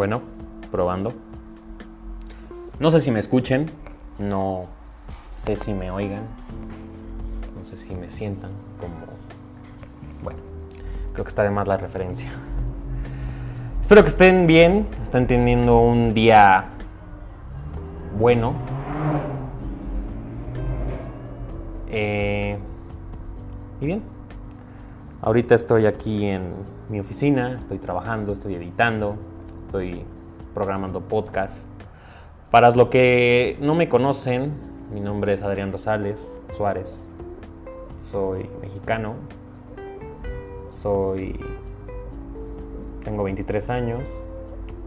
Bueno, probando. No sé si me escuchen, no sé si me oigan, no sé si me sientan como... Bueno, creo que está de más la referencia. Espero que estén bien, estén teniendo un día bueno. Eh, y bien, ahorita estoy aquí en mi oficina, estoy trabajando, estoy editando, estoy programando podcast. Para los que no me conocen, mi nombre es Adrián Rosales Suárez, soy mexicano, soy tengo 23 años,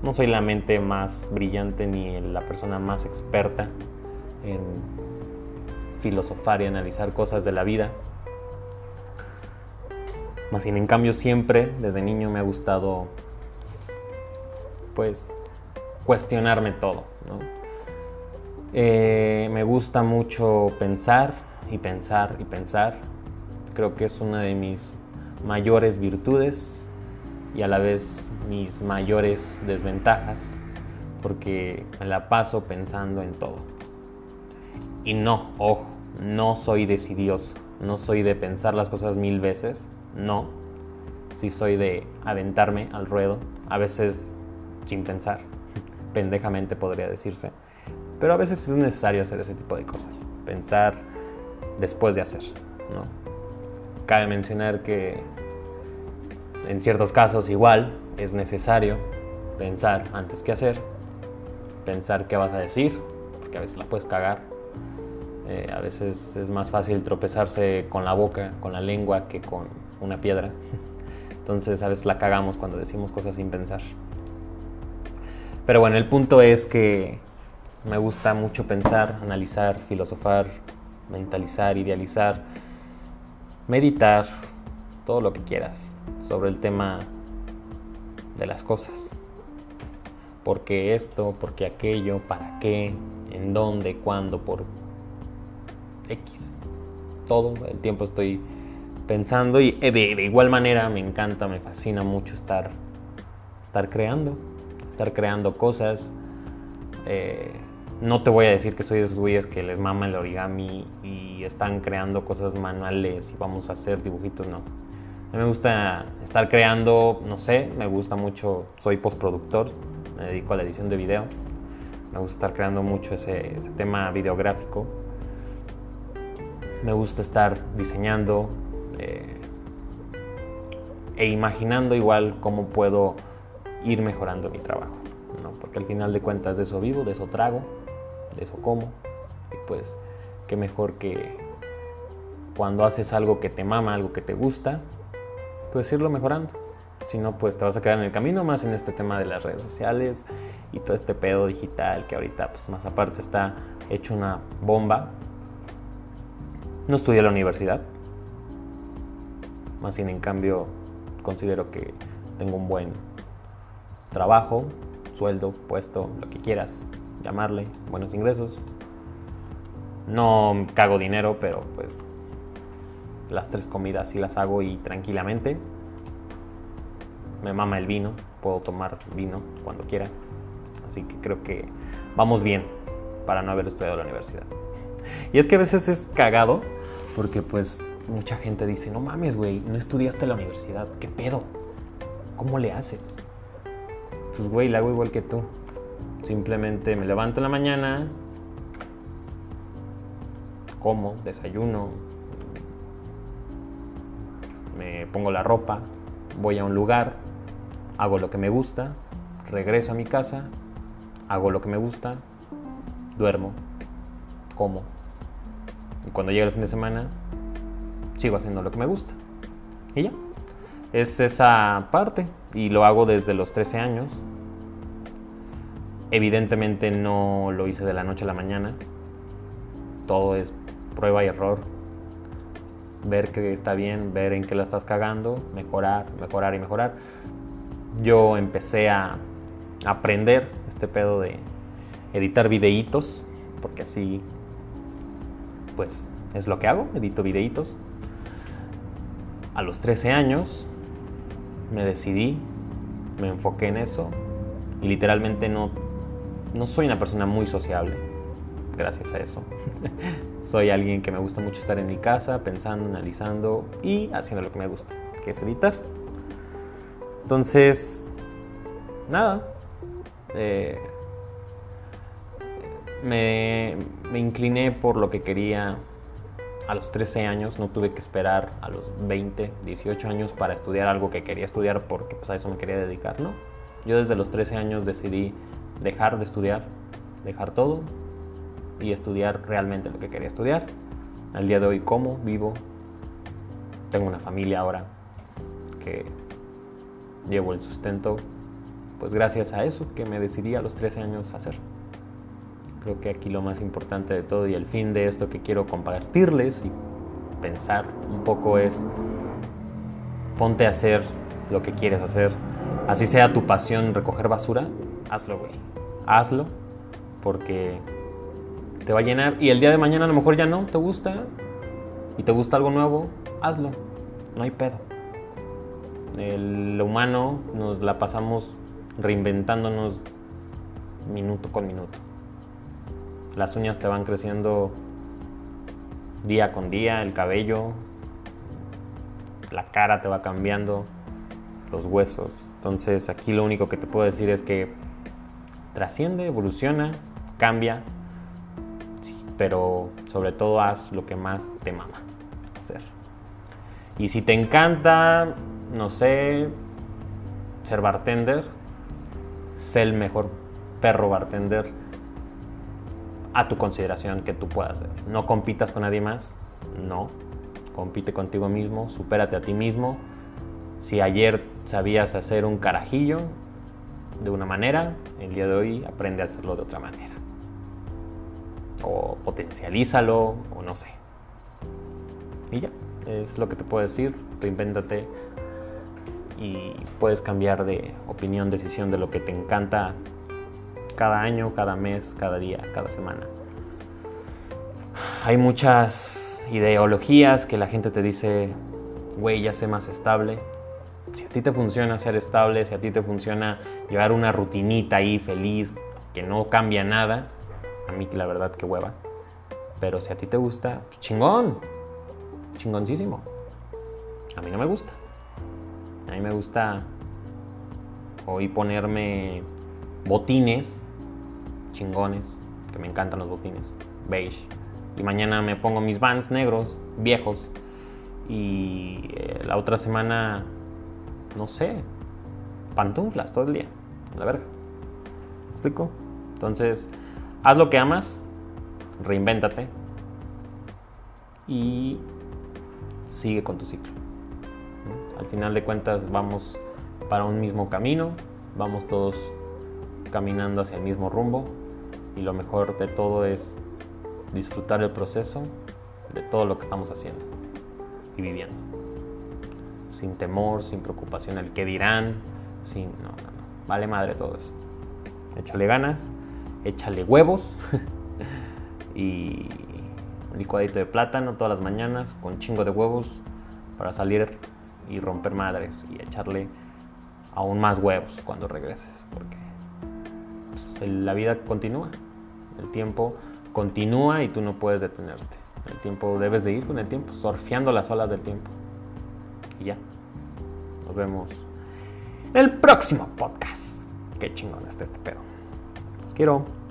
no soy la mente más brillante ni la persona más experta en filosofar y analizar cosas de la vida. Más sin en cambio siempre, desde niño me ha gustado pues cuestionarme todo. Eh, me gusta mucho pensar y pensar y pensar. Creo que es una de mis mayores virtudes y a la vez mis mayores desventajas porque me la paso pensando en todo. Y no, ojo, no soy decidioso, no soy de pensar las cosas mil veces, no. Sí soy de aventarme al ruedo, a veces sin pensar, pendejamente podría decirse. Pero a veces es necesario hacer ese tipo de cosas, pensar después de hacer, ¿no? Cabe mencionar que en ciertos casos igual es necesario pensar antes que hacer, pensar qué vas a decir, porque a veces la puedes cagar. Eh, a veces es más fácil tropezarse con la boca, con la lengua, que con una piedra. Entonces a veces la cagamos cuando decimos cosas sin pensar. Pero bueno, el punto es que me gusta mucho pensar, analizar, filosofar, mentalizar, idealizar, meditar, todo lo que quieras sobre el tema de las cosas. ¿Por qué esto? ¿Por qué aquello? ¿Para qué? ¿En dónde? ¿Cuándo? ¿Por X? Todo el tiempo estoy pensando y de, igual manera me encanta, me fascina mucho estar, estar creando, estar creando cosas. Eh, no te voy a decir que soy de esos güeyes que les mama el origami y están creando cosas manuales y vamos a hacer dibujitos, no. A mí me gusta estar creando, no sé, me gusta mucho, soy postproductor, me dedico a la edición de video, me gusta estar creando mucho ese, tema videográfico, me gusta estar diseñando eh, e imaginando igual cómo puedo ir mejorando mi trabajo, ¿no? porque al final de cuentas de eso vivo, de eso trago, de eso como, y pues qué mejor que cuando haces algo que te mama, algo que te gusta, pues irlo mejorando. Si no, pues te vas a quedar en el camino más en este tema de las redes sociales y todo este pedo digital que ahorita, pues más aparte está hecho una bomba. No estudié la universidad, más sin en cambio considero que tengo un buen trabajo, sueldo, puesto, lo que quieras llamarle, buenos ingresos. No cago dinero, pero pues las tres comidas sí las hago y tranquilamente. Me mama el vino, puedo tomar vino cuando quiera. Así que creo que vamos bien para no haber estudiado la universidad. Y es que a veces es cagado porque pues mucha gente dice, no mames, güey, no estudiaste la universidad, ¿qué pedo? ¿Cómo le haces? Pues güey, la hago igual que tú. Simplemente me levanto en la mañana, como, desayuno, me pongo la ropa, voy a un lugar, hago lo que me gusta, regreso a mi casa, hago lo que me gusta, duermo, como. Y cuando llega el fin de semana, sigo haciendo lo que me gusta. Y ya. Es esa parte. Y lo hago desde los 13 años. Evidentemente no lo hice de la noche a la mañana. Todo es prueba y error, ver que está bien, ver en qué la estás cagando, mejorar, mejorar y mejorar. Yo empecé a aprender este pedo de editar videitos, porque así, pues, es lo que hago, edito videitos. A los 13 años me decidí, me enfoqué en eso y literalmente no, no soy una persona muy sociable, gracias a eso. soy alguien que me gusta mucho estar en mi casa, pensando, analizando y haciendo lo que me gusta, que es editar. Entonces, nada, eh, me, me incliné por lo que quería a los 13 años, no tuve que esperar a los 20, 18 años para estudiar algo que quería estudiar porque pues, a eso me quería dedicar, ¿no? Yo desde los 13 años decidí dejar de estudiar, dejar todo y estudiar realmente lo que quería estudiar. Al día de hoy como, vivo, tengo una familia ahora que llevo el sustento, pues gracias a eso que me decidí a los 13 años hacer. Creo que aquí lo más importante de todo y el fin de esto que quiero compartirles y pensar un poco es ponte a hacer lo que quieres hacer. Así sea tu pasión recoger basura, hazlo, güey. Hazlo porque te va a llenar y el día de mañana a lo mejor ya no te gusta y te gusta algo nuevo, hazlo. No hay pedo. El humano nos la pasamos reinventándonos minuto con minuto. Las uñas te van creciendo día con día, el cabello, la cara te va cambiando, los huesos. Entonces aquí lo único que te puedo decir es que trasciende, evoluciona, cambia, pero sobre todo haz lo que más te mama hacer. Y si te encanta, no sé, ser bartender, sé el mejor perro bartender a tu consideración que tú puedas hacer. No compitas con nadie más, no. Compite contigo mismo, supérate a ti mismo. Si ayer sabías hacer un carajillo de una manera, el día de hoy aprende a hacerlo de otra manera. O potencialízalo, o no sé. Y ya, es lo que te puedo decir. Reinvéntate y puedes cambiar de opinión, decisión de lo que te encanta cada año, cada mes, cada día, cada semana. Hay muchas ideologías que la gente te dice, güey, ya sé más estable. Si a ti te funciona ser estable, si a ti te funciona llevar una rutinita ahí feliz, que no cambia nada, a mí la verdad que hueva. Pero si a ti te gusta, pues chingón, chingoncísimo. A mí no me gusta. A mí me gusta hoy ponerme botines chingones, que me encantan los botines, beige. Y mañana me pongo mis vans negros, viejos. Y eh, la otra semana, no sé, pantuflas todo el día, la verga. explico? Entonces, haz lo que amas, reinvéntate y sigue con tu ciclo. Al final de cuentas vamos para un mismo camino, vamos todos caminando hacia el mismo rumbo y lo mejor de todo es disfrutar el proceso de todo lo que estamos haciendo y viviendo. Sin temor, sin preocupación el que dirán, sin no, no, no. Vale madre todo eso. Échale ganas, échale huevos y un licuadito de plátano todas las mañanas con chingo de huevos para salir y romper madres y echarle aún más huevos cuando regreses, porque la vida continúa. El tiempo continúa y tú no puedes detenerte. El tiempo debes de ir con el tiempo, surfeando las olas del tiempo. Y ya. Nos vemos en el próximo podcast. Qué chingón está este pedo. Los quiero.